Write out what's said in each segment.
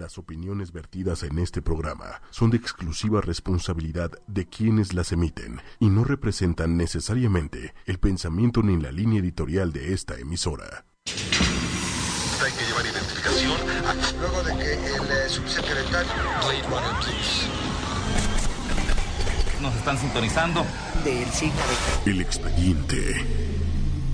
Las opiniones vertidas en este programa son de exclusiva responsabilidad de quienes las emiten y no representan necesariamente el pensamiento ni la línea editorial de esta emisora. Hay que llevar identificación. Luego de que el eh, subsecretario Nos están sintonizando. del signo de El expediente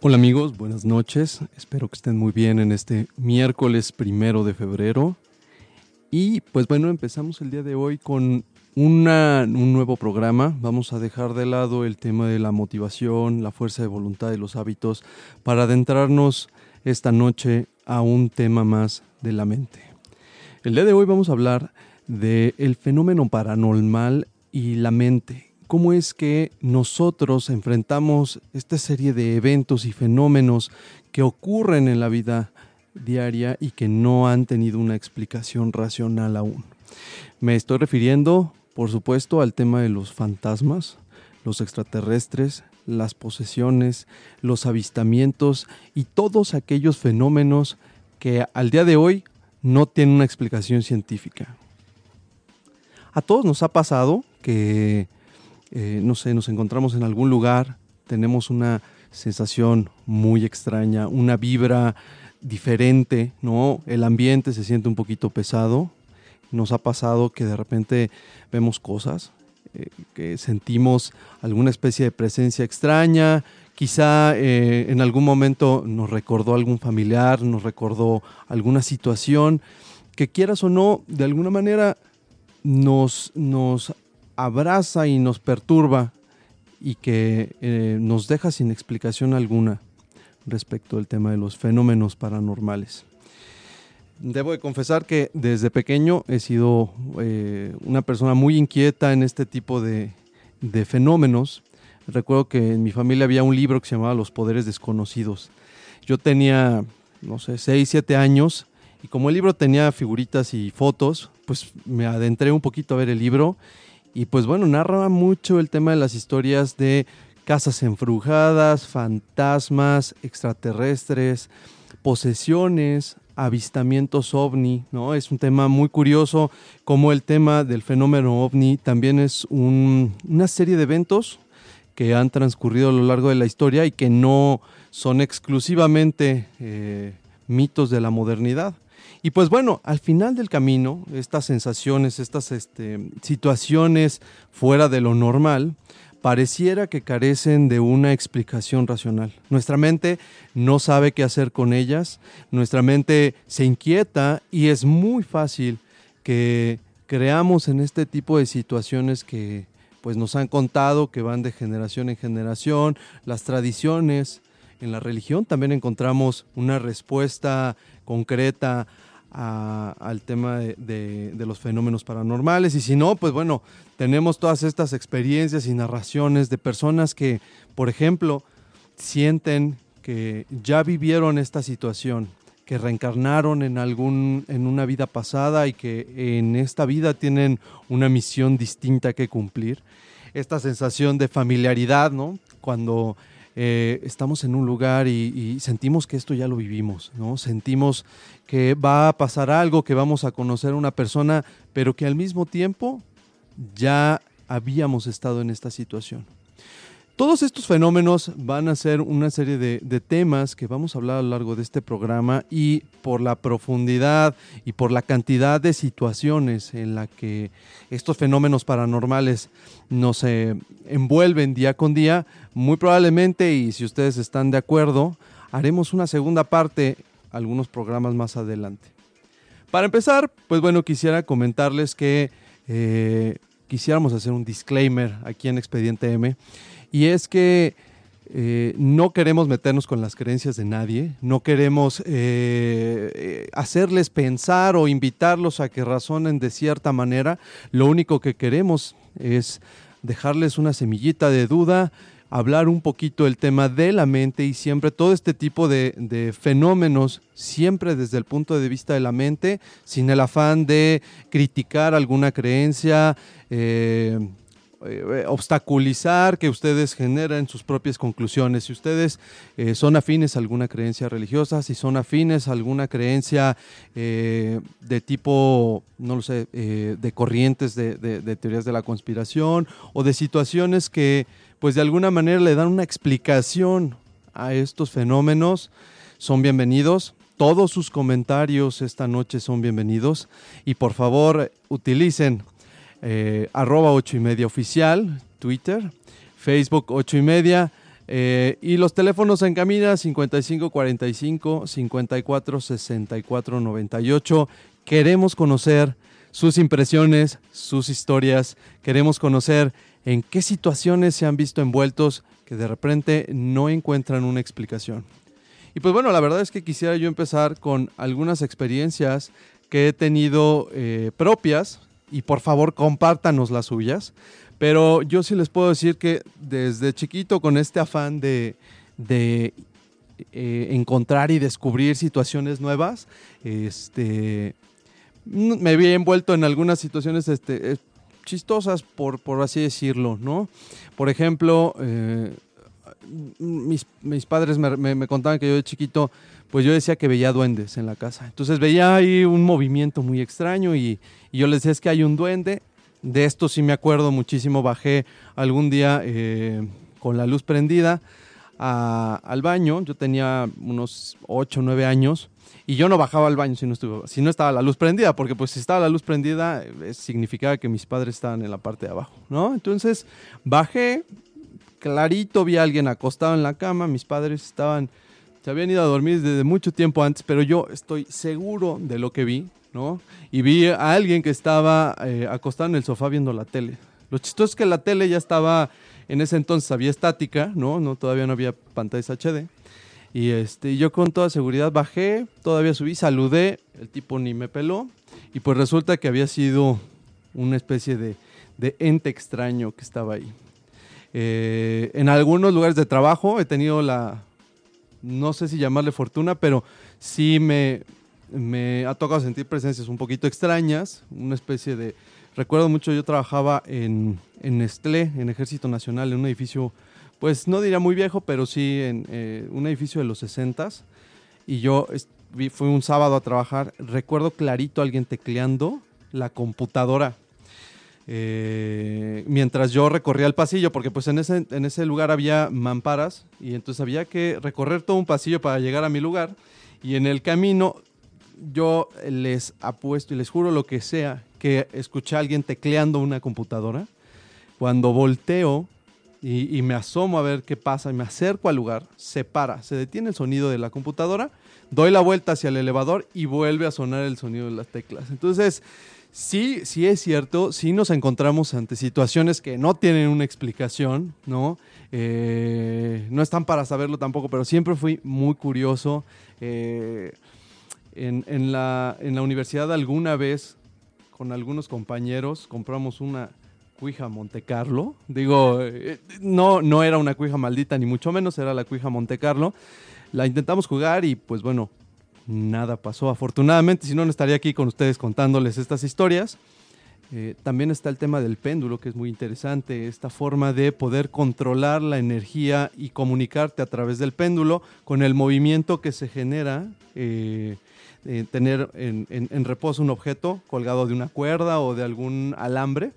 Hola amigos, buenas noches. Espero que estén muy bien en este miércoles primero de febrero. Y pues bueno, empezamos el día de hoy con una- un nuevo programa. Vamos a dejar de lado el tema de la motivación, la fuerza de voluntad y los hábitos para adentrarnos esta noche a un tema más de la mente. El día de hoy vamos a hablar del fenómeno paranormal y la mente. ¿Cómo es que nosotros enfrentamos esta serie de eventos y fenómenos que ocurren en la vida diaria y que no han tenido una explicación racional aún? Me estoy refiriendo, por supuesto, al tema de los fantasmas, los extraterrestres, las posesiones, los avistamientos y todos aquellos fenómenos que al día de hoy no tienen una explicación científica. A todos nos ha pasado que, eh, no sé, nos encontramos en algún lugar, tenemos una sensación muy extraña, una vibra diferente, ¿no? El ambiente se siente un poquito pesado. Nos ha pasado que de repente vemos cosas, eh, que sentimos alguna especie de presencia extraña, quizá eh, en algún momento nos recordó algún familiar, nos recordó alguna situación que quieras o no, de alguna manera nos, nos abraza y nos perturba y que eh, nos deja sin explicación alguna respecto al tema de los fenómenos paranormales. Debo de confesar que desde pequeño he sido eh, una persona muy inquieta en este tipo de, de fenómenos. Recuerdo que en mi familia había un libro que se llamaba Los Poderes Desconocidos. Yo tenía, no sé, 6, 7 años y como el libro tenía figuritas y fotos, pues me adentré un poquito a ver el libro y pues bueno, narraba mucho el tema de las historias de casas embrujadas, fantasmas, extraterrestres, posesiones, avistamientos ovni, ¿no? Es un tema muy curioso como el tema del fenómeno ovni también es un- una serie de eventos que han transcurrido a lo largo de la historia y que no son exclusivamente eh, mitos de la modernidad. Y pues bueno, al final del camino, estas sensaciones, estas este, situaciones fuera de lo normal, pareciera que carecen de una explicación racional. Nuestra mente no sabe qué hacer con ellas, nuestra mente se inquieta y es muy fácil que creamos en este tipo de situaciones que pues nos han contado que van de generación en generación, las tradiciones, en la religión también encontramos una respuesta concreta al tema de, de- de los fenómenos paranormales y si no, pues bueno, tenemos todas estas experiencias y narraciones de personas que, por ejemplo, sienten que ya vivieron esta situación, que reencarnaron en algún en una vida pasada y que en esta vida tienen una misión distinta que cumplir. Esta sensación de familiaridad, ¿no? Cuando eh, estamos en un lugar y, y sentimos que esto ya lo vivimos, ¿no? Sentimos que va a pasar algo, que vamos a conocer a una persona, pero que al mismo tiempo ya habíamos estado en esta situación. Todos estos fenómenos van a ser una serie de, temas que vamos a hablar a lo largo de este programa y por la profundidad y por la cantidad de situaciones en la que estos fenómenos paranormales nos eh, envuelven día con día, muy probablemente, y si ustedes están de acuerdo, haremos una segunda parte, algunos programas más adelante. Para empezar, pues bueno, quisiera comentarles que eh, quisiéramos hacer un disclaimer aquí en Expediente M. Y es que eh, no queremos meternos con las creencias de nadie, no queremos eh, hacerles pensar o invitarlos a que razonen de cierta manera. Lo único que queremos es dejarles una semillita de duda, hablar un poquito el tema de la mente y siempre todo este tipo de, fenómenos, siempre desde el punto de vista de la mente, sin el afán de criticar alguna creencia. Eh, eh, obstaculizar que ustedes generen sus propias conclusiones. Si ustedes eh, son afines a alguna creencia religiosa, si son afines a alguna creencia eh, de tipo, no lo sé, de corrientes de, de, teorías de la conspiración o de situaciones que pues de alguna manera le dan una explicación a estos fenómenos, son bienvenidos. Todos sus comentarios esta noche son bienvenidos y por favor utilicen eh, arroba 8 y media oficial, Twitter, Facebook 8 y media. Eh, y los teléfonos en camina 5545 54 64 98. Queremos conocer sus impresiones, sus historias. Queremos conocer en qué situaciones se han visto envueltos que de repente no encuentran una explicación. Y pues bueno, la verdad es que quisiera yo empezar con algunas experiencias que he tenido eh, propias y por favor compártanos las suyas. Pero yo sí les puedo decir que desde chiquito con este afán de, de eh, encontrar y descubrir situaciones nuevas, este, me había envuelto en algunas situaciones este, eh, chistosas, por, por así decirlo, ¿no? Por ejemplo, eh, mis, mis, padres me, me, me, contaban que yo de chiquito, pues yo decía que veía duendes en la casa. Entonces veía ahí un movimiento muy extraño y, yo les decía, es que hay un duende. De esto sí me acuerdo muchísimo. Bajé algún día eh, con la luz prendida al baño. Yo tenía unos 8 o 9 años. Y yo no bajaba al baño si no, estuvo, si no estaba la luz prendida, porque pues si estaba la luz prendida eh, significaba que mis padres estaban en la parte de abajo, ¿no? Entonces bajé, clarito vi a alguien acostado en la cama, mis padres estaban, se habían ido a dormir desde mucho tiempo antes, pero yo estoy seguro de lo que vi, ¿no? Y vi a alguien que estaba eh, acostado en el sofá viendo la tele. Lo chistoso es que la tele ya estaba, en ese entonces había estática, ¿no? no todavía no había pantallas HD. Y este, yo con toda seguridad bajé, todavía subí, saludé, el tipo ni me peló. Y pues resulta que había sido una especie de, ente extraño que estaba ahí. Eh, en algunos lugares de trabajo he tenido la, no sé si llamarle fortuna, pero sí me, me ha tocado sentir presencias un poquito extrañas, una especie de... Recuerdo mucho, yo trabajaba en, en Nestlé, en Ejército Nacional, en un edificio, pues no diría muy viejo, pero sí en eh, un edificio de los 60 y yo fui un sábado a trabajar, recuerdo clarito a alguien tecleando la computadora eh, mientras yo recorría el pasillo, porque pues en ese, en ese lugar había mamparas y entonces había que recorrer todo un pasillo para llegar a mi lugar y en el camino yo les apuesto y les juro lo que sea que escuché a alguien tecleando una computadora. Cuando volteo y, me asomo a ver qué pasa y me acerco al lugar, se para, se detiene el sonido de la computadora, doy la vuelta hacia el elevador y vuelve a sonar el sonido de las teclas. Entonces, sí, sí es cierto, sí nos encontramos ante situaciones que no tienen una explicación, ¿no? Eh, no están para saberlo tampoco, pero siempre fui muy curioso. Eh, en, la, universidad alguna vez con algunos compañeros compramos una cuija Monte Carlo. Digo, eh, no, no era una cuija maldita, ni mucho menos, era la cuija Monte Carlo. La intentamos jugar y pues bueno, nada pasó. Afortunadamente, si no, no estaría aquí con ustedes contándoles estas historias. Eh, también está el tema del péndulo, que es muy interesante, esta forma de poder controlar la energía y comunicarte a través del péndulo con el movimiento que se genera eh, eh, tener en, reposo un objeto colgado de una cuerda o de algún alambre.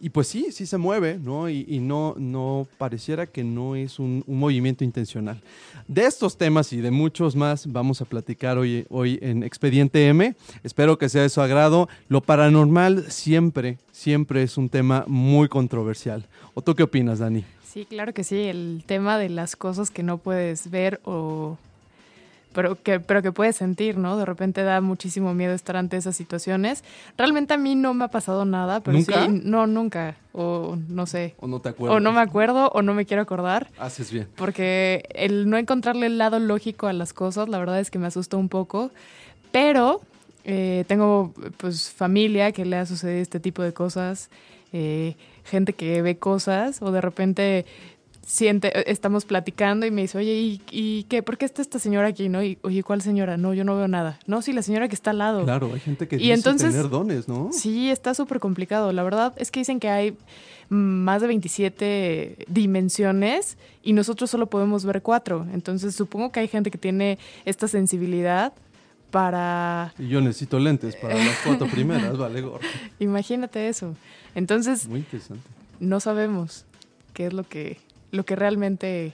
Y pues sí, sí se mueve, ¿no? Y, no, no pareciera que no es un, movimiento intencional. De estos temas y de muchos más vamos a platicar hoy, hoy en Expediente M. Espero que sea de su agrado. Lo paranormal siempre, siempre es un tema muy controversial. ¿O tú qué opinas, Dani? Sí, claro que sí. El tema de las cosas que no puedes ver o pero que, pero que puedes sentir, ¿no? De repente da muchísimo miedo estar ante esas situaciones. Realmente a mí no me ha pasado nada, pero ¿Nunca? sí, no, nunca. O no sé. ¿O no te acuerdas? O no me acuerdo o no me quiero acordar. Haces bien. Porque el no encontrarle el lado lógico a las cosas, la verdad es que me asusta un poco. Pero eh, tengo pues familia que le ha sucedido este tipo de cosas, eh, gente que ve cosas o de repente siente, estamos platicando y me dice, oye, ¿y, y qué? ¿Por qué está esta señora aquí? ¿No? Y, oye, ¿cuál señora? No, yo no veo nada. No, sí, la señora que está al lado. Claro, hay gente que Y dice entonces- tener dones, ¿no? Sí, está súper complicado. La verdad es que dicen que hay más de 27 dimensiones y nosotros solo podemos ver cuatro. Entonces supongo que hay gente que tiene esta sensibilidad para... Y yo necesito lentes para las cuatro primeras, vale, gordo. Imagínate eso. Entonces Muy interesante. no sabemos qué es lo que, lo que realmente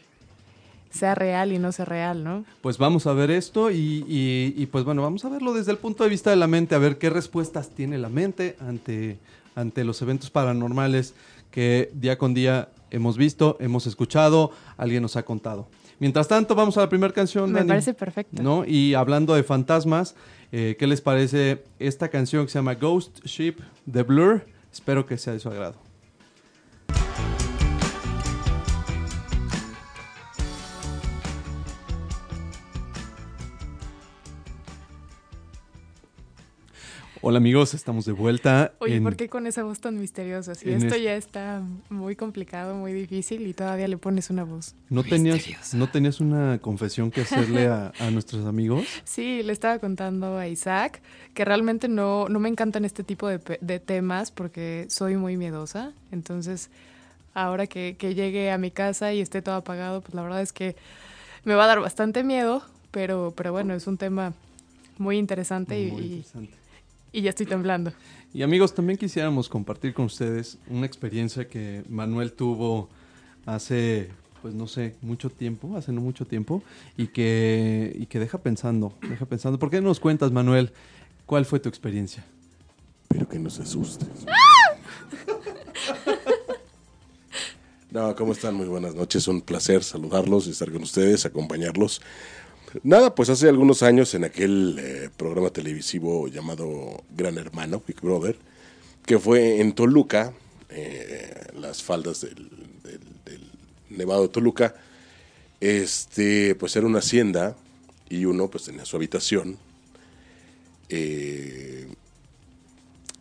sea real y no sea real, ¿no? Pues vamos a ver esto y, y- y, pues bueno, vamos a verlo desde el punto de vista de la mente, a ver qué respuestas tiene la mente ante, ante los eventos paranormales que día con día hemos visto, hemos escuchado, alguien nos ha contado. Mientras tanto, vamos a la primera canción. Me Dani. parece perfecto. ¿no? Y hablando de fantasmas, eh, ¿qué les parece esta canción que se llama Ghost Ship de Blur? Espero que sea de su agrado. Hola amigos, estamos de vuelta. Oye, en- ¿por qué con esa voz tan misteriosa? Si esto es- ya está muy complicado, muy difícil y todavía le pones una voz. ¿No tenías, ¿No tenías una confesión que hacerle a, a nuestros amigos? Sí, le estaba contando a Isaac que realmente no, no me encantan este tipo de, pe- de temas porque soy muy miedosa. Entonces, ahora que, que llegue a mi casa y esté todo apagado, pues la verdad es que me va a dar bastante miedo, pero, pero bueno, es un tema muy interesante y, Muy y- interesante. Y ya estoy temblando. Y amigos, también quisiéramos compartir con ustedes una experiencia que Manuel tuvo hace, pues no sé, mucho tiempo, hace no mucho tiempo, y que, y que deja pensando, deja pensando. ¿Por qué no nos cuentas, Manuel, cuál fue tu experiencia? Pero que no se asustes. No, ¿cómo están? Muy buenas noches. Un placer saludarlos y estar con ustedes, acompañarlos. Nada, pues hace algunos años en aquel eh, programa televisivo llamado Gran Hermano, Big Brother, que fue en Toluca, eh, las faldas del, del- del Nevado de Toluca, este, pues era una hacienda y uno pues tenía su habitación. Eh,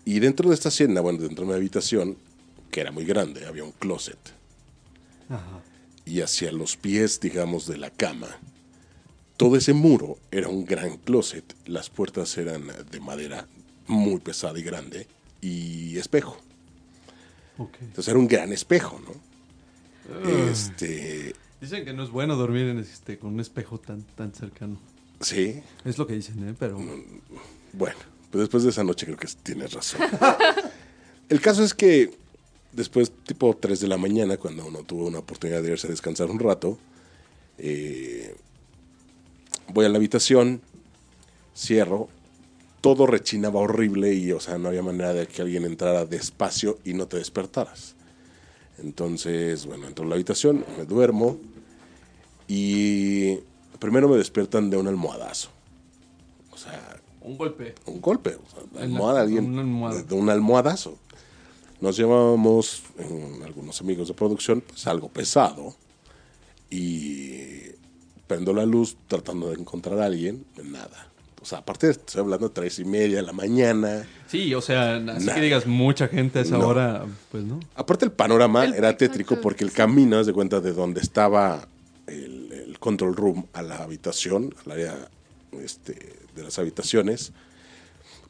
y dentro de esta hacienda, bueno, dentro de mi habitación, que era muy grande, había un closet. Y hacia los pies, digamos, de la cama, todo ese muro era un gran closet. Las puertas eran de madera muy pesada y grande y espejo. Ok. Entonces era un gran espejo, ¿no? Este, Dicen que no es bueno dormir en este, con un espejo tan, tan cercano. sí, Es lo que dicen, ¿eh? Pero Bueno, pues después de esa noche creo que tienes razón. El caso es que después, tipo 3 de la mañana, cuando uno tuvo una oportunidad de irse a descansar un rato, eh, voy a la habitación, cierro, todo rechinaba horrible y, o sea, no había manera de que alguien entrara despacio y no te despertaras. Entonces, bueno, entro a la habitación, me duermo y primero me despiertan de un almohadazo. O sea, un golpe. un golpe, o sea, la En la- almohada, alguien, una almohada. de, de un almohadazo. Nos llevábamos, algunos amigos de producción, pues algo pesado y prendo la luz tratando de encontrar a alguien, nada. O sea, aparte estoy hablando de tres y media de la mañana. Sí, o sea, así Nada. que digas mucha gente a esa No. hora, pues no. Aparte el panorama El- era tétrico porque el camino, haz de cuenta de donde estaba el, el control room a la habitación, al área este, de las habitaciones,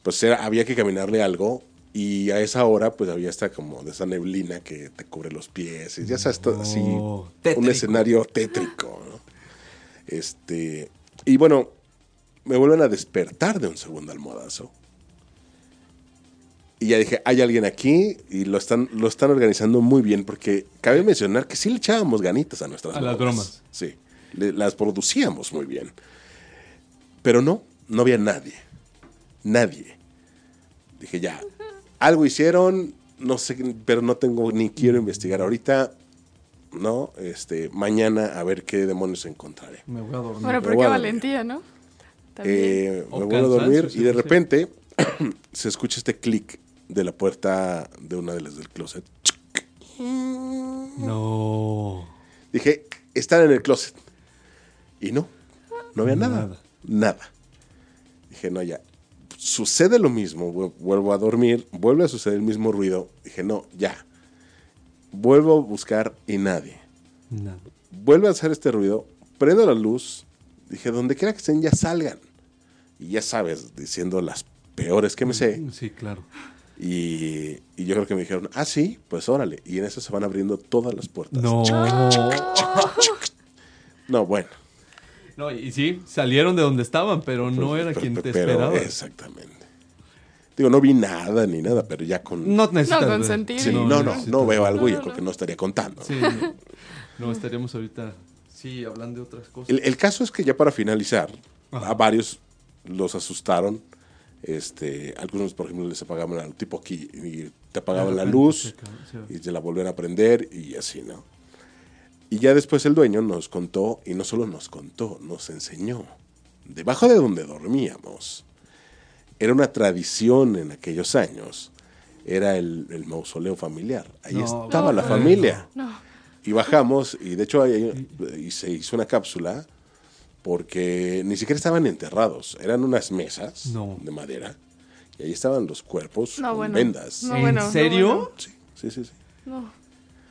pues era- había que caminarle algo y a esa hora pues había esta como de esa neblina que te cubre los pies y ya sabes, todo así un escenario tétrico. ¿no? Este, y bueno, me vuelven a despertar de un segundo almohadazo. Y ya dije, hay alguien aquí y lo están, lo están organizando muy bien porque cabe mencionar que sí le echábamos ganitas a nuestras A las bromas. Sí, le- las producíamos muy bien. Pero no, no había nadie. Nadie. Dije, ya, algo hicieron, no sé, pero no tengo ni quiero investigar ahorita. No, este, mañana a ver qué demonios encontraré. Me voy a dormir. Bueno, pero voy qué valentía, ¿no? Eh, me vuelvo a dormir y de repente se escucha este clic de la puerta de una de las del closet. No. Dije, están en el closet. Y no, no había nada. Nada. Nada. Dije, no, ya. Sucede lo mismo. vu- Vuelvo a dormir, vuelve a suceder el mismo ruido. Dije, no, ya. Vuelvo a buscar y nadie. Nada. Vuelve a hacer este ruido, prendo la luz. Dije, donde quiera que estén, ya salgan. Y ya sabes, diciendo las peores que me sé. Sí, claro. Y, y yo creo que me dijeron, ah, sí, pues órale. Y en eso se van abriendo todas las puertas. No. No, bueno. No, y sí, salieron de donde estaban, pero no era Pero- quien te esperaba. Exactamente. Digo, no vi nada ni nada, pero ya con... No necesitas No, ver. consentir. Sí, no, no, no, veo algo y yo creo que no. estaría contando. Sí, no. Estaríamos ahorita, sí, hablando de otras cosas. El, el caso es que ya para finalizar, Ajá. a varios los asustaron. Este, algunos, por ejemplo, les apagaban al tipo aquí y te apagaban la luz y se la volvían a prender y así, ¿no? Y ya después el dueño nos contó, y no solo nos contó, nos enseñó. Debajo de donde dormíamos, era una tradición en aquellos años, era el, el mausoleo familiar. Ahí No, estaba la no, familia. No. Y bajamos, y de hecho ahí, y se hizo una cápsula, porque ni siquiera estaban enterrados, eran unas mesas No. de madera, y ahí estaban los cuerpos No, con bueno. vendas. No, ¿En bueno, no, serio? bueno. Sí, sí, sí. sí. No,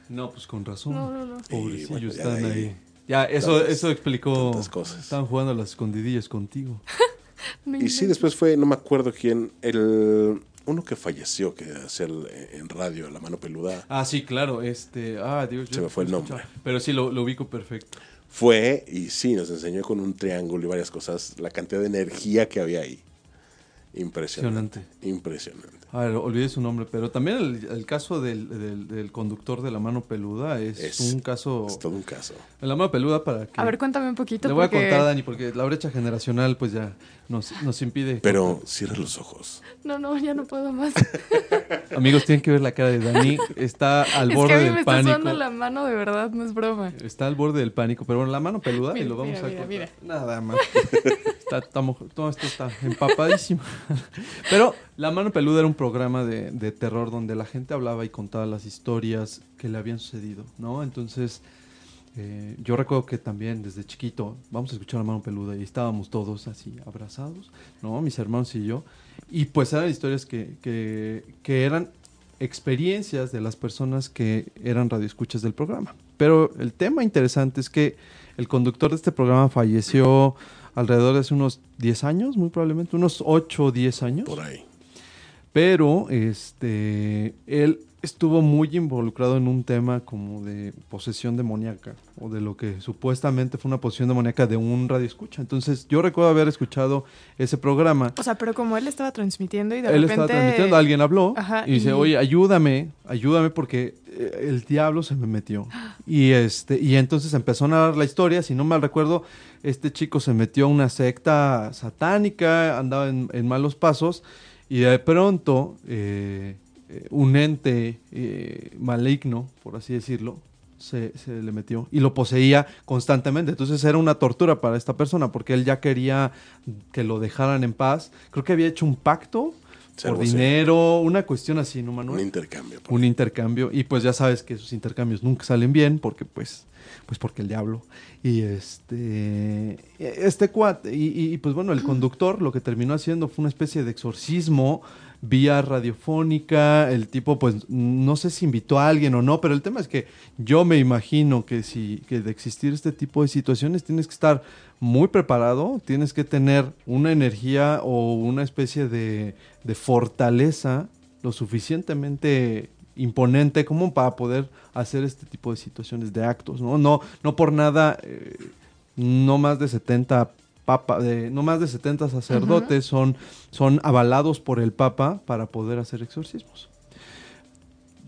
No, pues con razón. no, no. no. Pobrecillos bueno, están ahí, ahí. Ya, eso, tantas- eso explicó. cosas. Estaban jugando a las escondidillas contigo. Y sí, después fue, no me acuerdo quién, el uno que falleció, que hacía en radio, La Mano Peluda, Ah, sí, claro. Este. Ah, Dios. Se me fue el nombre. Pero sí, lo, lo ubico perfecto. fue y sí, nos enseñó con un triángulo y varias cosas la cantidad de energía que había ahí. Impresionante. Impresionante. A ver, olvidé su nombre, pero también el, el caso del, del- del conductor de la mano peluda es, Es- un caso. Es todo un caso. La mano peluda para que. A ver, cuéntame un poquito. Le voy porque... a contar a Dani porque la brecha generacional pues ya nos, nos impide. Pero cierra los ojos. No, no, ya no puedo más. Amigos, tienen que ver la cara de Dani. Está al es borde que a mí del me está pánico. sudando la mano de verdad, no es broma. Está al borde del pánico, pero bueno, la mano peluda y lo vamos mira, a mira. Nada más. Está- estamos- todo esto está empapadísimo. Pero La mano peluda era un programa de, terror donde la gente hablaba y contaba las historias que le habían sucedido, ¿no? Entonces, eh, yo recuerdo que también desde chiquito, vamos a escuchar La mano peluda y estábamos todos así abrazados, ¿no? Mis hermanos y yo. Y pues eran historias que, que, que eran experiencias de las personas que eran radioescuchas del programa. Pero el tema interesante es que el conductor de este programa falleció alrededor de hace unos 10 años, muy probablemente, unos 8 o 10 años. Por ahí. Pero este él estuvo muy involucrado en un tema como de posesión demoníaca o de lo que supuestamente fue una posesión demoníaca de un radio escucha. Entonces, yo recuerdo haber escuchado ese programa. O sea, pero como él estaba transmitiendo y de Él repente... estaba transmitiendo, alguien habló Ajá, y dice, oye, ayúdame, ayúdame porque eh, el diablo se me metió. Y este y entonces empezó a narrar la historia, si no mal recuerdo, este chico se metió a una secta satánica, andaba en, en malos pasos y de pronto eh, eh, un ente eh, maligno, por así decirlo, se, se le metió y lo poseía constantemente. Entonces era una tortura para esta persona porque él ya quería que lo dejaran en paz. Creo que había hecho un pacto por dinero, una cuestión así, ¿no, Manuel? Un intercambio. un intercambio y pues ya sabes que esos intercambios nunca salen bien porque pues pues porque el diablo. Y este este cuate y, y, pues bueno el conductor lo que terminó haciendo fue una especie de exorcismo vía radiofónica. El tipo pues no sé si invitó a alguien o no pero el tema es que yo me imagino que si que de existir este tipo de situaciones tienes que estar muy preparado tienes que tener una energía o una especie de, de fortaleza lo suficientemente imponente como para poder hacer este tipo de situaciones de actos, ¿no? No, no por nada, eh, no más de 70 papa, de, no más de 70 sacerdotes son, son avalados por el Papa para poder hacer exorcismos.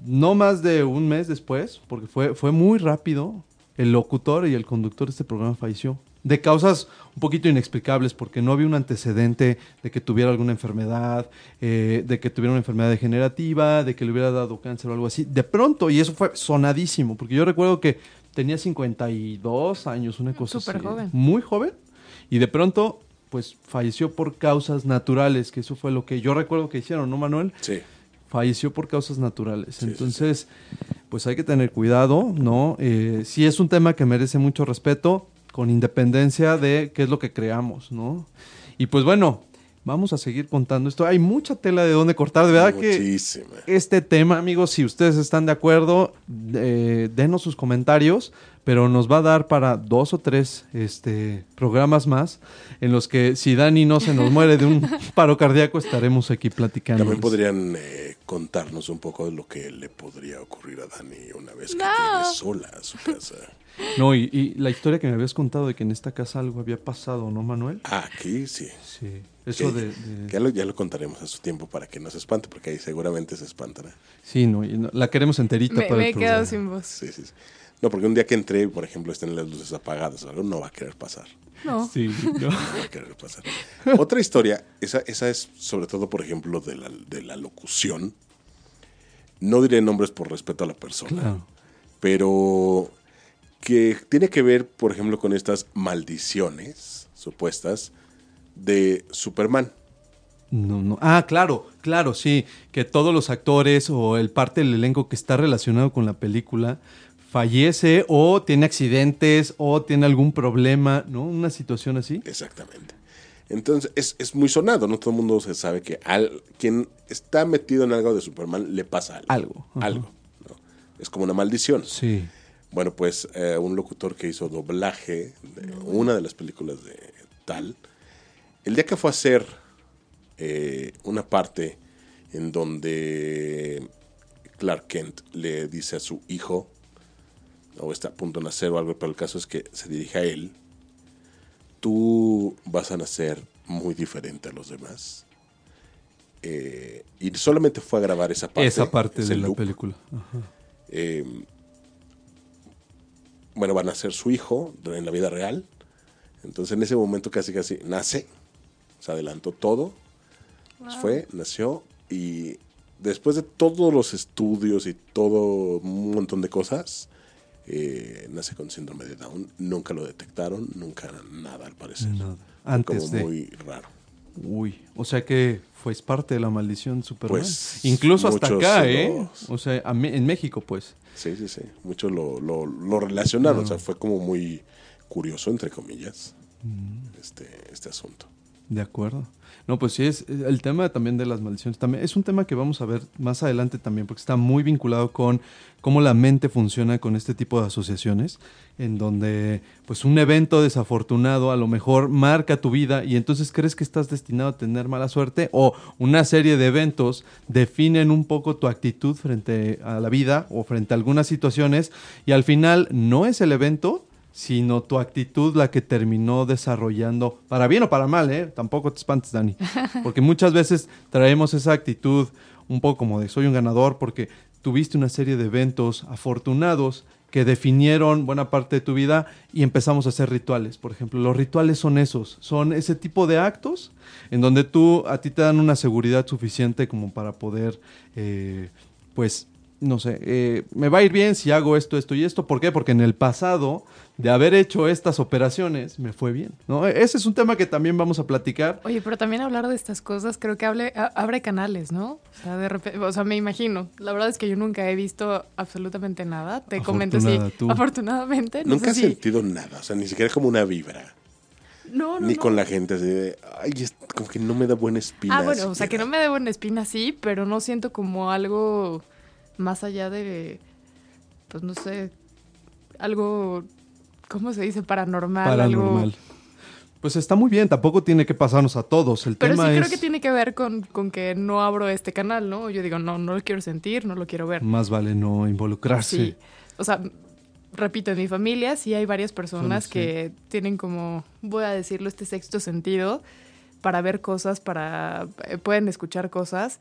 No más de un mes después, porque fue, fue muy rápido, el locutor y el conductor de este programa falleció. De causas un poquito inexplicables, porque no había un antecedente de que tuviera alguna enfermedad, eh, de que tuviera una enfermedad degenerativa, de que le hubiera dado cáncer o algo así. De pronto, y eso fue sonadísimo, porque yo recuerdo que tenía 52 años, una cosa Súper así. joven. Muy joven. Y de pronto, pues falleció por causas naturales, que eso fue lo que yo recuerdo que hicieron, ¿no, Manuel? Sí. Falleció por causas naturales. Entonces, pues hay que tener cuidado, ¿no? Eh, sí es un tema que merece mucho respeto, con independencia de qué es lo que creamos, ¿no? Y pues bueno, vamos a seguir contando esto. Hay mucha tela de dónde cortar, de verdad Muchísima. que este tema, amigos, si ustedes están de acuerdo, eh, denos sus comentarios, pero nos va a dar para dos o tres este, programas más en los que si Dani no se nos muere de un paro cardíaco, estaremos aquí platicando. También podrían eh, contarnos un poco de lo que le podría ocurrir a Dani una vez que llegue sola a su casa. No, y, y la historia que me habías contado de que en esta casa algo había pasado, ¿no, Manuel? Ah, aquí sí. Sí. Eso Que- de... de- que ya, lo, ya lo contaremos a su tiempo para que no se espante, porque ahí seguramente se espantará. Sí, no, y no- la queremos enterita Me, para me el he quedado programa. sin voz. Sí, sí, sí. No, porque un día que entre, por ejemplo, estén las luces apagadas o algo, no va a querer pasar. No. Sí, no. No va a querer pasar. Otra historia, esa, esa es sobre todo, por ejemplo, de la, de la locución. No diré nombres por respeto a la persona, Claro. pero que tiene que ver, por ejemplo, con estas maldiciones supuestas de Superman. No, no. Ah, claro, claro, sí. Que todos los actores o el parte del elenco que está relacionado con la película fallece o tiene accidentes o tiene algún problema, ¿no? Una situación así. Exactamente. Entonces, es, es muy sonado, ¿no? Todo el mundo se sabe que al quien está metido en algo de Superman le pasa algo. Algo, ajá. Algo. ¿no? Es como una maldición. Sí. Bueno, pues eh, un locutor que hizo doblaje de una de las películas de tal, el día que fue a hacer eh, una parte en donde Clark Kent le dice a su hijo, o está a punto de nacer o algo, pero el caso es que se dirige a él, tú vas a nacer muy diferente a los demás. Eh, y solamente fue a grabar esa parte. Esa parte de la película. Ajá. Eh, bueno, van a ser su hijo en la vida real. Entonces en ese momento casi casi nace, se adelantó todo, fue, nació y después de todos los estudios y todo un montón de cosas, eh, nace con síndrome de Down. Nunca lo detectaron, nunca nada al parecer. Nada. Antes como de- muy raro. Uy, o sea que fue parte de la maldición Superman. Pues, Incluso hasta acá, ¿eh? O sea, en México, pues. Sí, sí, sí. Muchos lo, lo, lo relacionaron. O sea, fue como muy curioso, entre comillas, este, este asunto. De acuerdo. No, pues sí, es el tema también de las maldiciones. También es un tema que vamos a ver más adelante también, porque está muy vinculado con cómo la mente funciona con este tipo de asociaciones, en donde pues un evento desafortunado a lo mejor marca tu vida y entonces crees que estás destinado a tener mala suerte o una serie de eventos definen un poco tu actitud frente a la vida o frente a algunas situaciones y al final no es el evento, sino tu actitud la que terminó desarrollando, para bien o para mal, ¿eh? Tampoco te espantes, Dani. Porque muchas veces traemos esa actitud un poco como de soy un ganador porque tuviste una serie de eventos afortunados que definieron buena parte de tu vida y empezamos a hacer rituales. Por ejemplo, los rituales son esos, son ese tipo de actos en donde tú, a ti te dan una seguridad suficiente como para poder, eh, pues, no sé, eh, me va a ir bien si hago esto, esto y esto. ¿Por qué? Porque en el pasado, de haber hecho estas operaciones, me fue bien. ¿no? Ese es un tema que también vamos a platicar. Oye, pero también hablar de estas cosas creo que hable, a- abre canales, ¿no? O sea, de repente, o sea, me imagino. La verdad es que yo nunca he visto absolutamente nada. Te comento tú. Afortunadamente. No Nunca si- sentido nada, o sea, ni siquiera como una vibra. No, no, ni no. con la gente así de, ay, es como que no me da buena espina. Ah, bueno, o sea, que siquiera". no me debo una espina, sí, pero no siento como algo más allá de, pues no sé, algo, ¿cómo se dice? Paranormal. Paranormal. Algo... Pues está muy bien, tampoco tiene que pasarnos a todos. El Pero sí tema creo es que tiene que ver con, con que no abro este canal, ¿no? Yo digo, no, no lo quiero sentir, no lo quiero ver. más vale no involucrarse. Sí. O sea, repito, en mi familia sí hay varias personas Son, sí. que tienen como, voy a decirlo, este sexto sentido para ver cosas, para eh, pueden escuchar cosas,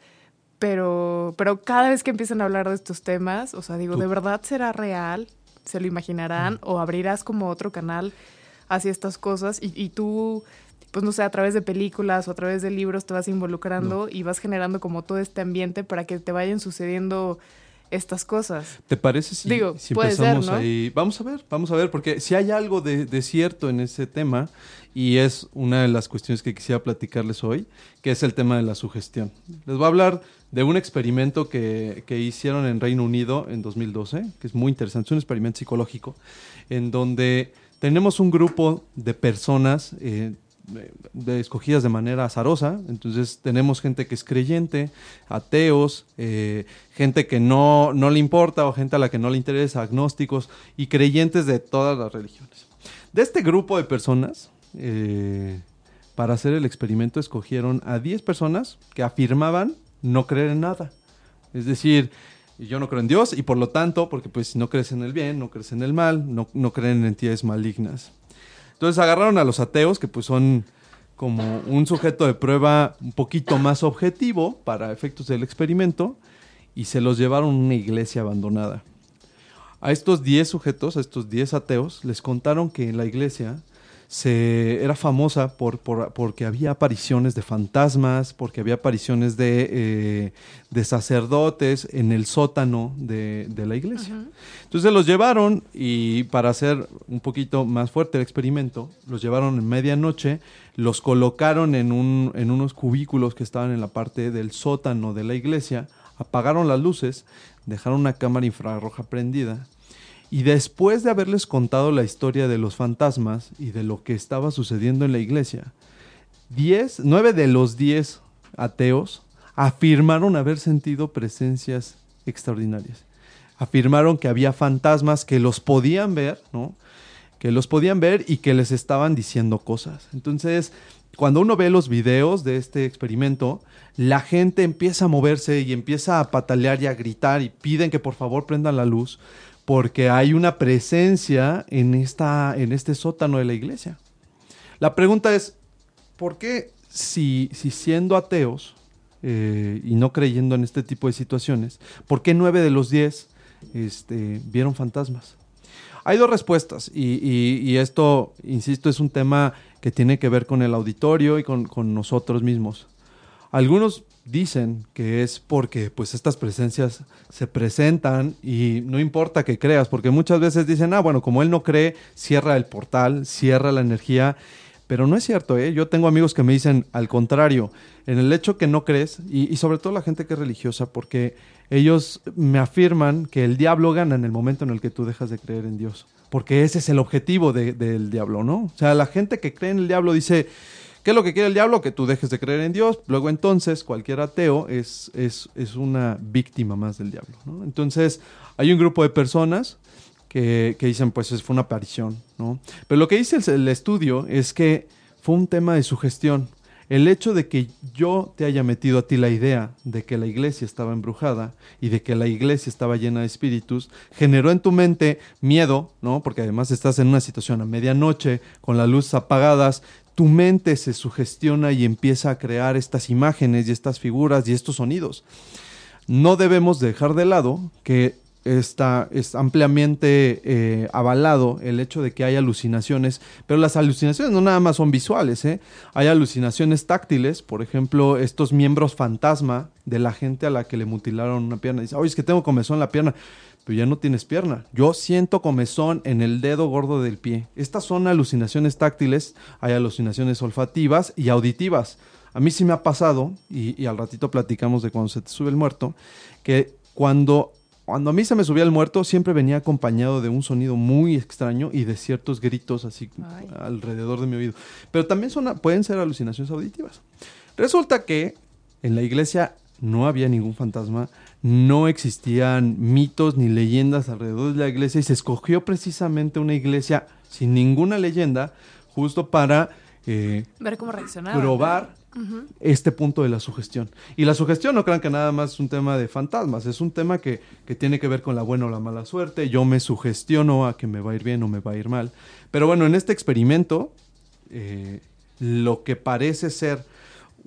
pero pero cada vez que empiezan a hablar de estos temas, o sea, digo, ¿de verdad será real? ¿Se lo imaginarán? ¿O abrirás como otro canal hacia estas cosas? Y, y tú, pues no sé, a través de películas o a través de libros te vas involucrando y vas generando como todo este ambiente para que te vayan sucediendo estas cosas. ¿Te parece si, Digo, si puede ser, empezamos ¿no? ahí? Vamos a ver, vamos a ver, porque si hay algo de, de cierto en ese tema, y es una de las cuestiones que quisiera platicarles hoy, que es el tema de la sugestión. Les voy a hablar de un experimento que, que hicieron en Reino Unido en 2012, que es muy interesante, es un experimento psicológico, en donde tenemos un grupo de personas eh, de- escogidas de manera azarosa. Entonces tenemos gente que es creyente, ateos, eh, gente que no, no le importa o gente a la que no le interesa, agnósticos y creyentes de todas las religiones. De este grupo de personas, eh, para hacer el experimento escogieron a 10 personas que afirmaban no creer en nada. Es decir, yo no creo en Dios y por lo tanto, porque pues no crees en el bien, no crees en el mal, no, no creen en entidades malignas. Entonces agarraron a los ateos, que pues son como un sujeto de prueba un poquito más objetivo para efectos del experimento, y se los llevaron a una iglesia abandonada. A estos 10 sujetos, a estos 10 ateos, les contaron que en la iglesia se, era famosa por, por- porque había apariciones de fantasmas, porque había apariciones de, eh, de sacerdotes en el sótano de, de la iglesia. Entonces los llevaron y para hacer un poquito más fuerte el experimento, los llevaron en medianoche, los colocaron en, un, en unos cubículos que estaban en la parte del sótano de la iglesia, apagaron las luces, dejaron una cámara infrarroja prendida y después de haberles contado la historia de los fantasmas y de lo que estaba sucediendo en la iglesia, 10, 9 de los 10 ateos afirmaron haber sentido presencias extraordinarias. Afirmaron que había fantasmas que los podían ver, ¿no? Que los podían ver y que les estaban diciendo cosas. Entonces, cuando uno ve los videos de este experimento, la gente empieza a moverse y empieza a patalear y a gritar y piden que por favor prendan la luz porque hay una presencia en, esta, en este sótano de la iglesia. La pregunta es, ¿por qué si, si siendo ateos eh, y no creyendo en este tipo de situaciones, ¿por qué nueve de los diez este, vieron fantasmas? Hay dos respuestas y, esto, insisto, es un tema que tiene que ver con el auditorio y con nosotros mismos. Algunos dicen que es porque pues estas presencias se presentan y no importa que creas, porque muchas veces dicen, ah, bueno, como él no cree, cierra el portal, cierra la energía, pero no es cierto, ¿eh? Yo tengo amigos que me dicen al contrario, en el hecho que no crees, y, sobre todo la gente que es religiosa, porque ellos me afirman que el diablo gana en el momento en el que tú dejas de creer en Dios, porque ese es el objetivo de- del diablo, ¿no? O sea, la gente que cree en el diablo dice, ¿qué es lo que quiere el diablo? Que tú dejes de creer en Dios, luego entonces cualquier ateo es, es, es una víctima más del diablo. Entonces, hay un grupo de personas que, que dicen, pues es- fue una aparición, ¿no? Pero lo que dice el, el estudio es que fue un tema de sugestión. El hecho de que yo te haya metido a ti la idea de que la iglesia estaba embrujada y de que la iglesia estaba llena de espíritus, generó en tu mente miedo, ¿no? Porque además estás en una situación a medianoche, con las luces apagadas, tu mente se sugestiona y empieza a crear estas imágenes y estas figuras y estos sonidos. No debemos dejar de lado que está, es ampliamente eh, avalado el hecho de que hay alucinaciones, pero las alucinaciones no nada más son visuales, ¿eh? hay alucinaciones táctiles, por ejemplo, estos miembros fantasma de la gente a la que le mutilaron una pierna, dice, oye, es que tengo comezón en la pierna, pero ya no tienes pierna. Yo siento comezón en el dedo gordo del pie. Estas son alucinaciones táctiles, hay alucinaciones olfativas y auditivas. A mí sí me ha pasado, y, y al ratito platicamos de cuando se te sube el muerto, que cuando, cuando a mí se me subía el muerto siempre venía acompañado de un sonido muy extraño y de ciertos gritos así Ay. alrededor de mi oído. Pero también son, pueden ser alucinaciones auditivas. Resulta que en la iglesia no había ningún fantasma, no existían mitos ni leyendas alrededor de la iglesia y se escogió precisamente una iglesia sin ninguna leyenda justo para eh, Ver cómo reaccionaba. probar este punto de la sugestión. Y la sugestión no crean que nada más es un tema de fantasmas, es un tema que, que tiene que ver con la buena o la mala suerte. Yo me sugestiono a que me va a ir bien o me va a ir mal. Pero bueno, en este experimento, eh, lo que parece ser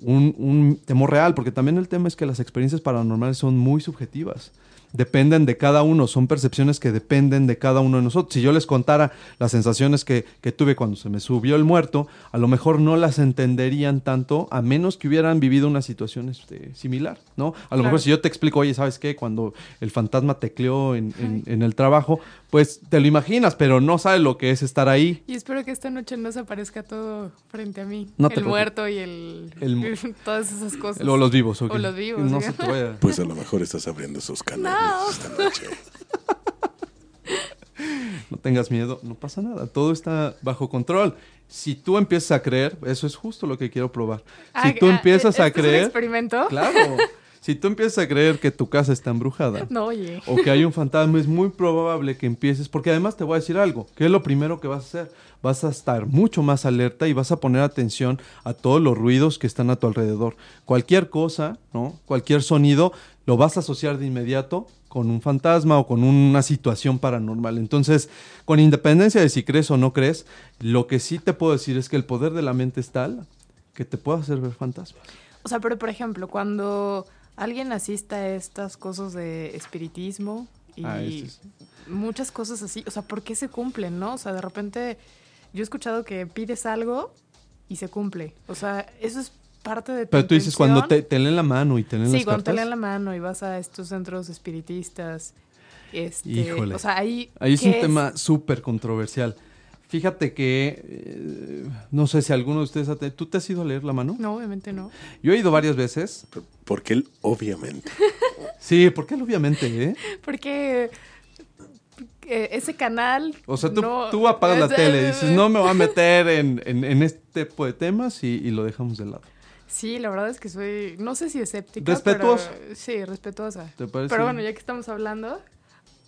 un, un temor real, porque también el tema es que las experiencias paranormales son muy subjetivas. Dependen de cada uno, son percepciones que dependen de cada uno de nosotros. Si yo les contara las sensaciones que, que tuve cuando se me subió el muerto, a lo mejor no las entenderían tanto a menos que hubieran vivido una situación este, similar, ¿no? A lo mejor si yo te explico, oye, ¿sabes qué? Cuando el fantasma tecleó en, en, en el trabajo, pues te lo imaginas, pero no sabes lo que es estar ahí. Y espero que esta noche no se aparezca todo frente a mí. No te el muerto y el, El- todas esas cosas. O los vivos, ¿ok? O los vivos. No se te vaya. Pues a lo mejor estás abriendo esos canales No. esta noche. No tengas miedo, no pasa nada, todo está bajo control. Si tú empiezas a creer, eso es justo lo que quiero probar. Ah, Si tú ah, empiezas a ¿esto es un creer, experimento? claro, si tú empiezas a creer que tu casa está embrujada No, oye. o que hay un fantasma, es muy probable que empieces, porque además te voy a decir algo, ¿qué es lo primero que vas a hacer? Vas a estar mucho más alerta y vas a poner atención a todos los ruidos que están a tu alrededor. Cualquier cosa, ¿no? Cualquier sonido lo vas a asociar de inmediato con un fantasma o con una situación paranormal. Entonces, con independencia de si crees o no crees, lo que sí te puedo decir es que el poder de la mente es tal que te puede hacer ver fantasmas. O sea, pero por ejemplo, cuando alguien asista a estas cosas de espiritismo y Ah, ese es- muchas cosas así, o sea, ¿por qué se cumplen, no? O sea, de repente yo he escuchado que pides algo y se cumple. O sea, eso es parte de tu Pero tú dices cuando te, te leen la mano y te leen Sí, las cuando te leen la mano y vas a estos centros espiritistas. Este, Híjole. O sea, ahí. Ahí es ¿qué un tema súper controversial. Fíjate que, eh, no sé si alguno de ustedes, ha te- ¿tú te has ido a leer la mano? No, obviamente no. Yo he ido varias veces. Porque él, obviamente. Sí, porque él obviamente, ¿eh? Porque eh, ese canal. O sea, tú, no- tú apagas la es- tele y dices, no me voy a meter en, en- en este tipo de temas y, y lo dejamos de lado. Sí, la verdad es que soy, no sé si escéptica. Respetuosa. pero- sí, respetuosa. ¿Te parece? Pero bueno, ya que estamos hablando,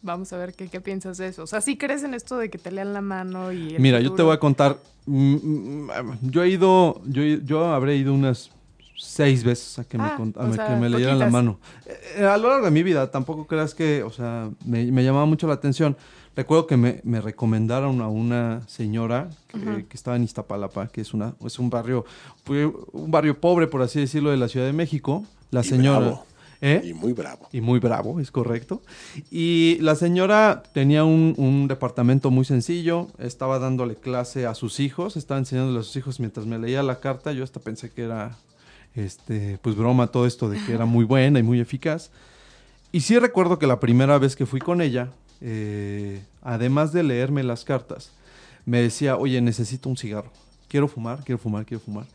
vamos a ver qué, qué piensas de eso. O sea, ¿sí crees en esto de que te lean la mano y Mira, yo te voy a contar. mm, mm, Yo he ido, yo, yo habré ido unas seis veces a que me, Ah, cont- a o me- sea, que me leyeran la mano. Eh, a lo largo de mi vida, tampoco creas que, o sea, me, me llamaba mucho la atención. Recuerdo que me, me recomendaron a una señora que, que estaba en Iztapalapa, que es una es un barrio un barrio pobre, por así decirlo, de la Ciudad de México. La Y señora... ¿Eh? Y muy bravo. Y muy bravo, es correcto. Y la señora tenía un, un departamento muy sencillo, estaba dándole clase a sus hijos, estaba enseñándole a sus hijos mientras me leía la carta. Yo hasta pensé que era, este, pues broma todo esto de que era muy buena y muy eficaz. Y sí recuerdo que la primera vez que fui con ella, eh, además de leerme las cartas, me decía, oye, necesito un cigarro. Quiero fumar, quiero fumar, quiero fumar.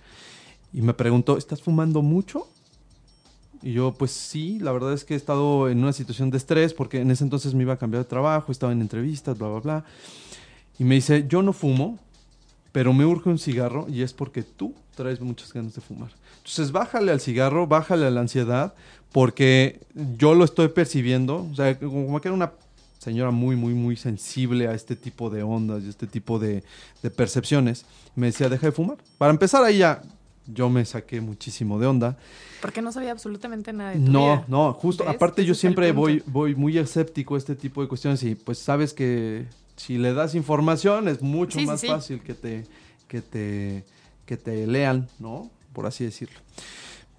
Y me preguntó, ¿estás fumando mucho? Y yo, pues sí, la verdad es que he estado en una situación de estrés porque en ese entonces me iba a cambiar de trabajo, estaba en entrevistas, bla, bla, bla. Y me dice, yo no fumo, pero me urge un cigarro y es porque tú traes muchas ganas de fumar. Entonces, bájale al cigarro, bájale a la ansiedad, porque yo lo estoy percibiendo. O sea, como que era una señora muy, muy, muy sensible a este tipo de ondas y este tipo de, de percepciones. Me decía, deja de fumar. Para empezar, ahí ya yo me saqué muchísimo de onda. Porque no sabía absolutamente nada de tu No, vida. no, justo. ¿Ves? Aparte yo siempre voy, voy muy escéptico a este tipo de cuestiones y pues sabes que si le das información es mucho Sí, sí, más sí. fácil que te, que te, que te lean, ¿no? Por así decirlo.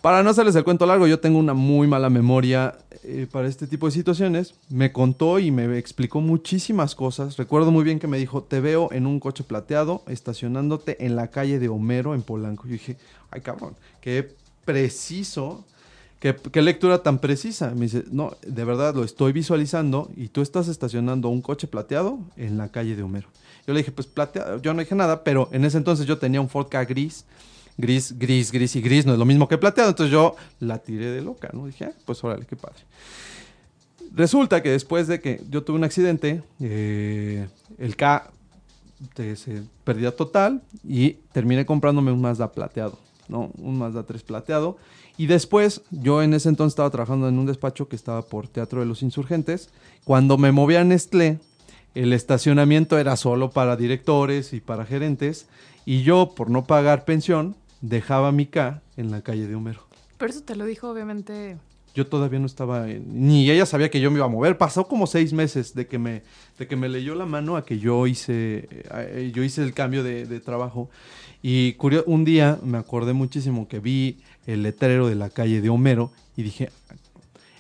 Para no hacerles el cuento largo, yo tengo una muy mala memoria eh, para este tipo de situaciones. Me contó y me explicó muchísimas cosas. Recuerdo muy bien que me dijo, te veo en un coche plateado estacionándote en la calle de Homero en Polanco. Yo dije, ay cabrón, qué preciso, qué, lectura tan precisa. Me dice, no, de verdad lo estoy visualizando y tú estás estacionando un coche plateado en la calle de Homero. Yo le dije, pues plateado, yo no dije nada, pero en ese entonces yo tenía un Ford Ka gris gris, gris, gris y gris no es lo mismo que plateado. Entonces yo la tiré de loca, ¿no? Dije, ah, pues órale, qué padre. Resulta que después de que yo tuve un accidente, eh, el K se pérdida total y terminé comprándome un Mazda plateado, ¿no? Un Mazda 3 plateado. Y después, yo en ese entonces estaba trabajando en un despacho que estaba por Teatro de los Insurgentes. Cuando me moví a Nestlé, el estacionamiento era solo para directores y para gerentes. Y yo, por no pagar pensión, dejaba mi K en la calle de Homero. Pero eso te lo dijo, obviamente. Yo todavía no estaba, en- ni ella sabía que yo me iba a mover. Pasó como seis meses de que me, de que me leyó la mano a que yo hice, eh, yo hice el cambio de, de trabajo. Y curio- un día me acordé muchísimo que vi el letrero de la calle de Homero y dije,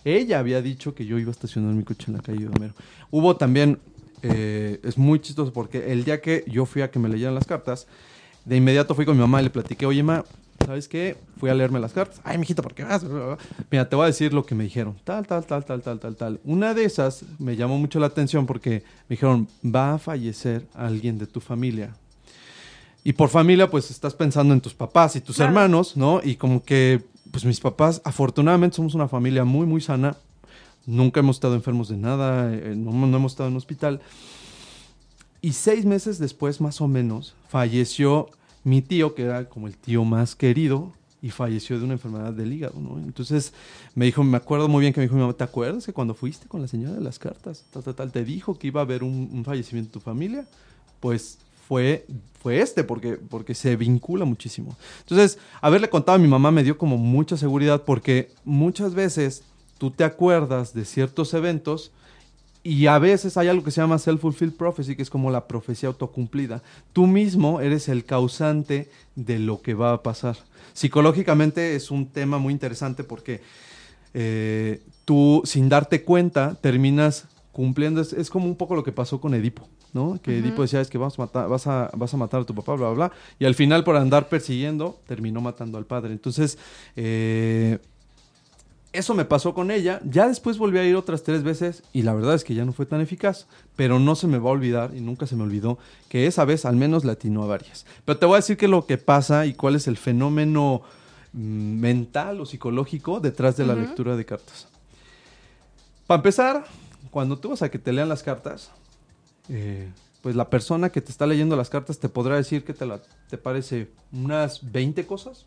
ella había dicho que yo iba a estacionar mi coche en la calle de Homero. Hubo también, eh, es muy chistoso porque el día que yo fui a que me leyeran las cartas, de inmediato fui con mi mamá y le platiqué, oye, ma, ¿sabes qué? Fui a leerme las cartas. Ay, mijito, ¿por qué vas? Mira, te voy a decir lo que me dijeron. Tal, tal, tal, tal, tal, tal, tal. Una de esas me llamó mucho la atención porque me dijeron, va a fallecer alguien de tu familia. Y por familia, pues estás pensando en tus papás y tus hermanos, ¿no? Y como que, pues mis papás, afortunadamente somos una familia muy, muy sana. Nunca hemos estado enfermos de nada, eh, no, no hemos estado en hospital. Y seis meses después, más o menos, falleció mi tío, que era como el tío más querido, y falleció de una enfermedad del hígado, ¿no? Entonces me dijo, me acuerdo muy bien que me dijo mi mamá, ¿te acuerdas que cuando fuiste con la señora de las cartas, tal, tal, tal, te dijo que iba a haber un, fallecimiento en tu familia? Pues fue, fue este, porque, porque se vincula muchísimo. Entonces, haberle contado a mi mamá me dio como mucha seguridad, porque muchas veces tú te acuerdas de ciertos eventos y a veces hay algo que se llama self-fulfilled prophecy, que es como la profecía autocumplida. Tú mismo eres el causante de lo que va a pasar. Psicológicamente es un tema muy interesante porque eh, tú, sin darte cuenta, terminas cumpliendo. Es, es, como un poco lo que pasó con Edipo, ¿no? Que uh -huh. Edipo decía, es que vas a, matar, vas, a, vas a matar a tu papá, bla, bla, bla. Y al final, por andar persiguiendo, terminó matando al padre. Entonces, eh, eso me pasó con ella. Ya después volví a ir otras tres veces y la verdad es que ya no fue tan eficaz. Pero no se me va a olvidar y nunca se me olvidó que esa vez al menos latinó a varias. Pero te voy a decir qué es lo que pasa y cuál es el fenómeno mm, mental o psicológico detrás de la uh -huh. lectura de cartas. Para empezar, cuando tú vas a que te lean las cartas, eh, pues la persona que te está leyendo las cartas te podrá decir que te, la, te parece unas 20 cosas,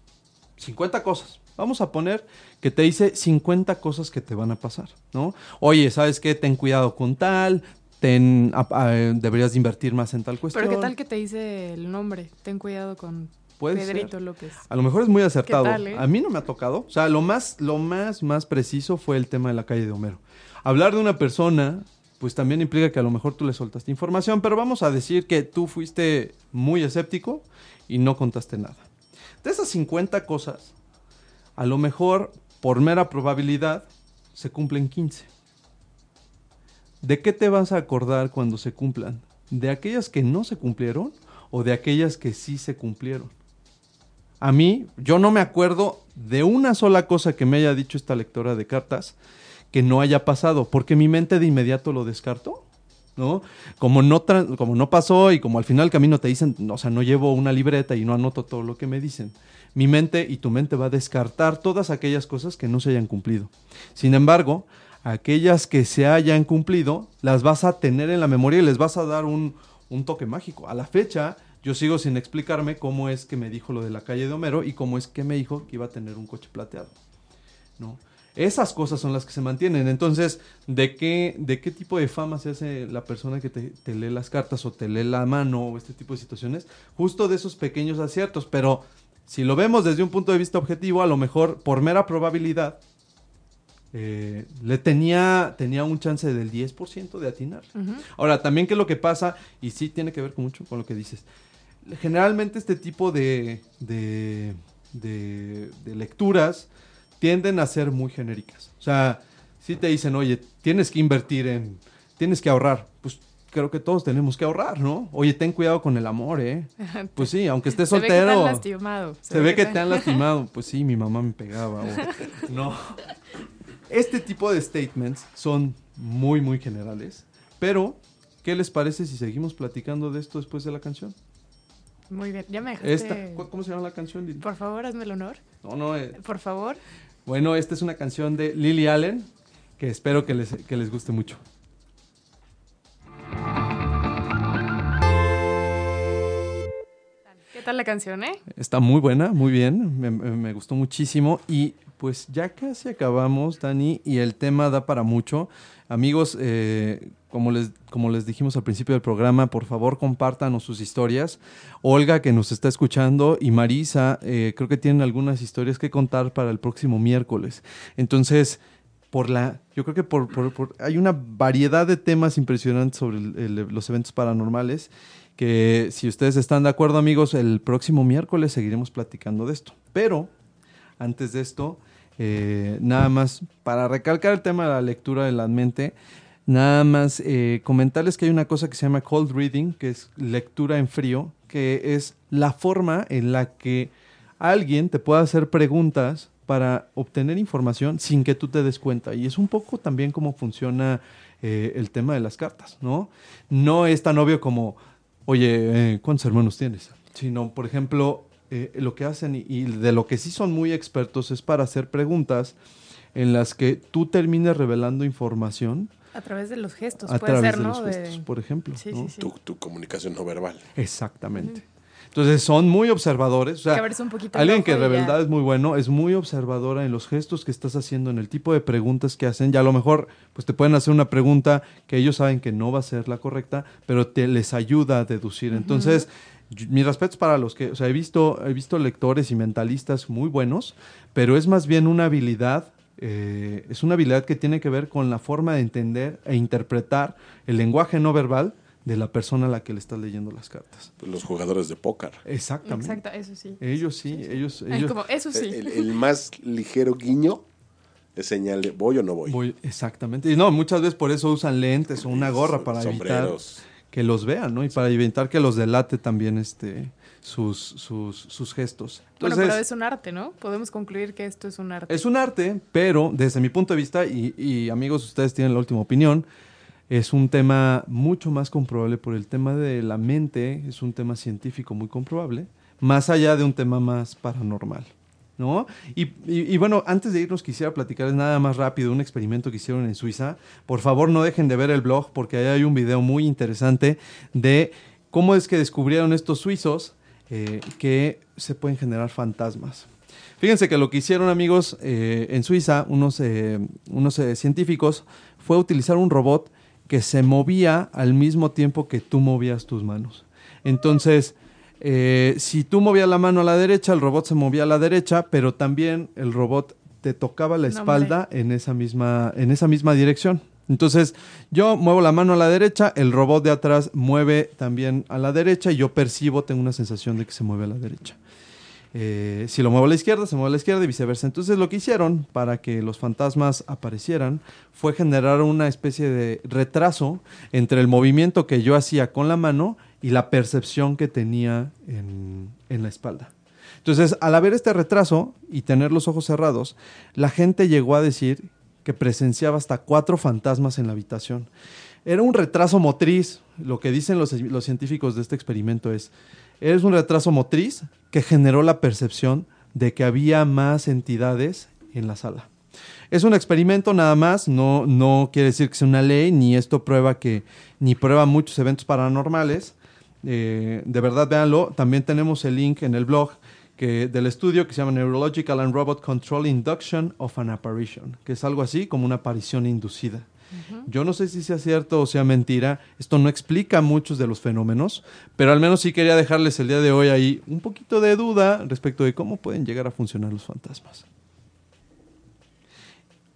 50 cosas. Vamos a poner que te dice 50 cosas que te van a pasar, ¿no? Oye, ¿sabes qué? Ten cuidado con tal, ten, a, a, deberías invertir más en tal cuestión. Pero ¿qué tal que te dice el nombre? Ten cuidado con Pedrito ser. López. A lo mejor es muy acertado. Tal, eh? A mí no me ha tocado. O sea, lo más, lo más, más preciso fue el tema de la calle de Homero. Hablar de una persona, pues también implica que a lo mejor tú le soltaste información, pero vamos a decir que tú fuiste muy escéptico y no contaste nada. De esas 50 cosas, a lo mejor por mera probabilidad se cumplen 15. ¿De qué te vas a acordar cuando se cumplan? ¿De aquellas que no se cumplieron o de aquellas que sí se cumplieron? A mí, yo no me acuerdo de una sola cosa que me haya dicho esta lectora de cartas que no haya pasado, porque mi mente de inmediato lo descartó. ¿no? Como no, como no pasó y como al final del camino te dicen, o sea, no llevo una libreta y no anoto todo lo que me dicen, mi mente y tu mente va a descartar todas aquellas cosas que no se hayan cumplido. Sin embargo, aquellas que se hayan cumplido, las vas a tener en la memoria y les vas a dar un, un toque mágico. A la fecha, yo sigo sin explicarme cómo es que me dijo lo de la calle de Homero y cómo es que me dijo que iba a tener un coche plateado. ¿no? Esas cosas son las que se mantienen. Entonces, ¿de qué, de qué tipo de fama se hace la persona que te, te, lee las cartas o te lee la mano o este tipo de situaciones? Justo de esos pequeños aciertos. Pero si lo vemos desde un punto de vista objetivo, a lo mejor por mera probabilidad, eh, le tenía, tenía un chance del 10% de atinar. Uh -huh. Ahora, también qué es lo que pasa, y sí tiene que ver con mucho con lo que dices. Generalmente este tipo de, de, de, de lecturas tienden a ser muy genéricas. O sea, si te dicen, oye, tienes que invertir en, tienes que ahorrar, pues creo que todos tenemos que ahorrar, ¿no? Oye, ten cuidado con el amor, ¿eh? Pues sí, aunque estés soltero. Se ve que te han lastimado. Se, se ve, que, que te han lastimado. Pues sí, mi mamá me pegaba. O, no. Este tipo de statements son muy, muy generales. Pero, ¿qué les parece si seguimos platicando de esto después de la canción? Muy bien, ya me dejaste... Esta, ¿Cómo se llama la canción, Lili? Por favor, hazme el honor. No, no. Eh. Por favor. Bueno, esta es una canción de Lily Allen que espero que les, que les guste mucho. ¿Qué tal la canción, eh? Está muy buena, muy bien, me, gustó muchísimo y pues ya casi acabamos, Dani, y el tema da para mucho. Amigos, eh, como, les, como les dijimos al principio del programa, por favor compártanos sus historias. Olga, que nos está escuchando, y Marisa, eh, creo que tienen algunas historias que contar para el próximo miércoles. Entonces, por la, yo creo que por, por, hay una variedad de temas impresionantes sobre los eventos paranormales que si ustedes están de acuerdo amigos, el próximo miércoles seguiremos platicando de esto. Pero, antes de esto, Eh, nada más, para recalcar el tema de la lectura de la mente, nada más eh, comentarles que hay una cosa que se llama cold reading, que es lectura en frío, que es la forma en la que alguien te puede hacer preguntas para obtener información sin que tú te des cuenta. Y es un poco también cómo funciona eh, el tema de las cartas, ¿no? No es tan obvio como, oye, eh, ¿cuántos hermanos tienes? Sino, por ejemplo, eh, lo que hacen y, y de lo que sí son muy expertos es para hacer preguntas en las que tú termines revelando información A través de los gestos, a puede través ser, de ¿no? los gestos, De- por ejemplo. Sí, ¿no? sí, sí. Tu, tu comunicación no verbal. Exactamente. Entonces son muy observadores. O sea, Que un poquito alguien que de ya. verdad es muy bueno, es muy observadora en los gestos que estás haciendo, en el tipo de preguntas que hacen. Y a lo mejor pues te pueden hacer una pregunta que ellos saben que no va a ser la correcta, pero te les ayuda a deducir. Entonces, mis respetos para los que, o sea, he visto, he visto lectores y mentalistas muy buenos, pero es más bien una habilidad eh, es una habilidad que tiene que ver con la forma de entender e interpretar el lenguaje no verbal de la persona a la que le estás leyendo las cartas. Los jugadores de póker. Exactamente. Exacto, eso sí. Ellos sí, ellos, Ay, ellos como, eso sí. El, el más ligero guiño es señal de voy o no voy. voy- exactamente. Y no, muchas veces por eso usan lentes o una gorra para evitar que los vean, ¿no? Y para evitar que los delate también este sus, sus, sus gestos. bueno, pero es un arte, ¿no? Podemos concluir que esto es un arte. Es un arte, pero desde mi punto de vista, y, y amigos, ustedes tienen la última opinión, es un tema mucho más comprobable por el tema de la mente, es un tema científico muy comprobable, más allá de un tema más paranormal. ¿No? Y, y- bueno, antes de irnos quisiera platicarles nada más rápido un experimento que hicieron en Suiza. Por favor, no dejen de ver el blog porque ahí hay un video muy interesante de cómo es que descubrieron estos suizos eh, que se pueden generar fantasmas. Fíjense que lo que hicieron amigos eh, en Suiza, unos, eh, unos científicos, fue utilizar un robot que se movía al mismo tiempo que tú movías tus manos. Entonces, eh, si tú movías la mano a la derecha, el robot se movía a la derecha, pero también el robot te tocaba la No, espalda en, esa misma, en esa misma dirección. Entonces, yo muevo la mano a la derecha, el robot de atrás mueve también a la derecha y yo percibo, tengo una sensación de que se mueve a la derecha. Eh, si lo muevo a la izquierda, se mueve a la izquierda y viceversa. Entonces lo que hicieron para que los fantasmas aparecieran fue generar una especie de retraso entre el movimiento que yo hacía con la mano y la percepción que tenía en, la espalda. Entonces, al haber este retraso y tener los ojos cerrados, la gente llegó a decir que presenciaba hasta cuatro fantasmas en la habitación. Era un retraso motriz. Lo que dicen los, los científicos de este experimento es, es un retraso motriz que generó la percepción de que había más entidades en la sala. Es un experimento nada más, no, no quiere decir que sea una ley, ni esto prueba que, ni prueba muchos eventos paranormales. Eh, de verdad, véanlo. También tenemos el link en el blog del estudio que se llama Neurological and Robot Control Induction of an Apparition, que es algo así como una aparición inducida. Yo no sé si sea cierto o sea mentira. Esto no explica muchos de los fenómenos, pero al menos sí quería dejarles el día de hoy ahí un poquito de duda respecto de cómo pueden llegar a funcionar los fantasmas.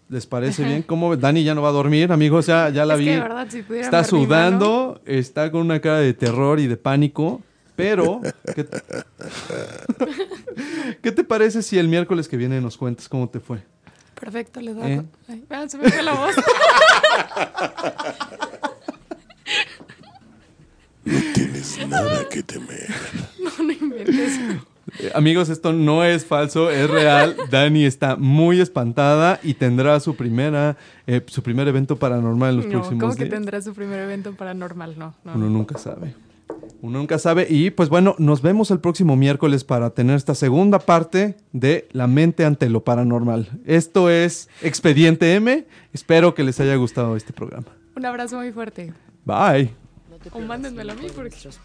¿Les parece bien? ¿Cómo? Dani ya no va a dormir, amigos, ya, ya la Es vi. que verdad, si está sudando, está con una cara de terror y de pánico, pero ¿qué, ¿qué te parece si el miércoles que viene nos cuentas cómo te fue? Perfecto, les da. ¿Eh? Ah, se me fue la voz. No tienes nada que temer. no, no inventes. Eh, amigos, esto no es falso, es real. Dani está muy espantada y tendrá su primera eh, su primer evento paranormal en los No, próximos ¿cómo que días. tendrá su primer evento paranormal? No, no. Uno nunca sabe. Uno nunca sabe. Y pues bueno, nos vemos el próximo miércoles para tener esta segunda parte de La mente ante lo paranormal. Esto es Expediente M. Espero que les haya gustado este programa. Un abrazo muy fuerte. Bye. O mándenmelo a mí porque...